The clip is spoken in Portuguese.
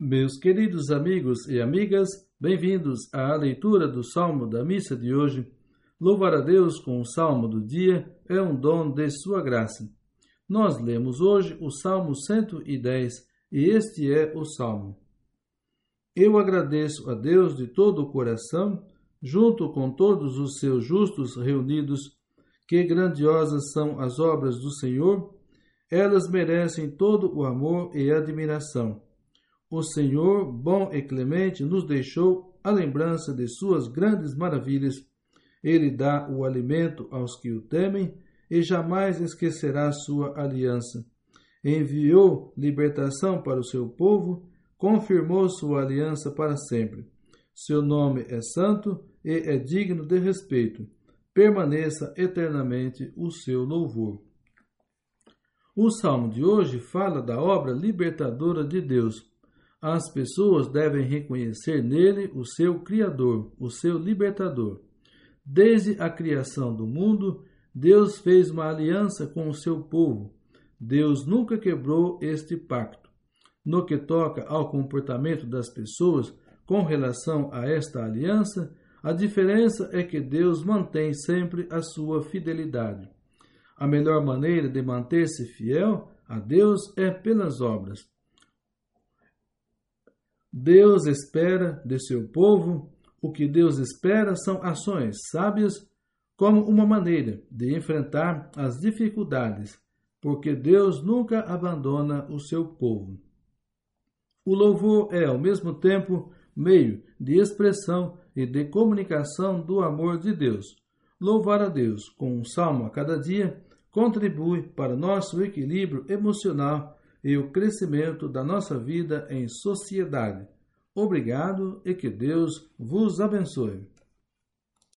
Meus queridos amigos e amigas, bem-vindos à leitura do Salmo da missa de hoje. Louvar a Deus com o Salmo do dia é um dom de Sua graça. Nós lemos hoje o Salmo 110 e este é o Salmo. Eu agradeço a Deus de todo o coração, junto com todos os seus justos reunidos. Que grandiosas são as obras do Senhor! Elas merecem todo o amor e admiração. O Senhor, bom e clemente, nos deixou a lembrança de suas grandes maravilhas. Ele dá o alimento aos que o temem e jamais esquecerá sua aliança. Enviou libertação para o seu povo, confirmou sua aliança para sempre. Seu nome é santo e é digno de respeito. Permaneça eternamente o seu louvor. O salmo de hoje fala da obra libertadora de Deus as pessoas devem reconhecer nele o seu Criador, o seu Libertador. Desde a criação do mundo, Deus fez uma aliança com o seu povo. Deus nunca quebrou este pacto. No que toca ao comportamento das pessoas com relação a esta aliança, a diferença é que Deus mantém sempre a sua fidelidade. A melhor maneira de manter-se fiel a Deus é pelas obras. Deus espera de seu povo, o que Deus espera são ações sábias como uma maneira de enfrentar as dificuldades, porque Deus nunca abandona o seu povo. O louvor é, ao mesmo tempo, meio de expressão e de comunicação do amor de Deus. Louvar a Deus com um salmo a cada dia contribui para nosso equilíbrio emocional e o crescimento da nossa vida em sociedade. Obrigado e que Deus vos abençoe.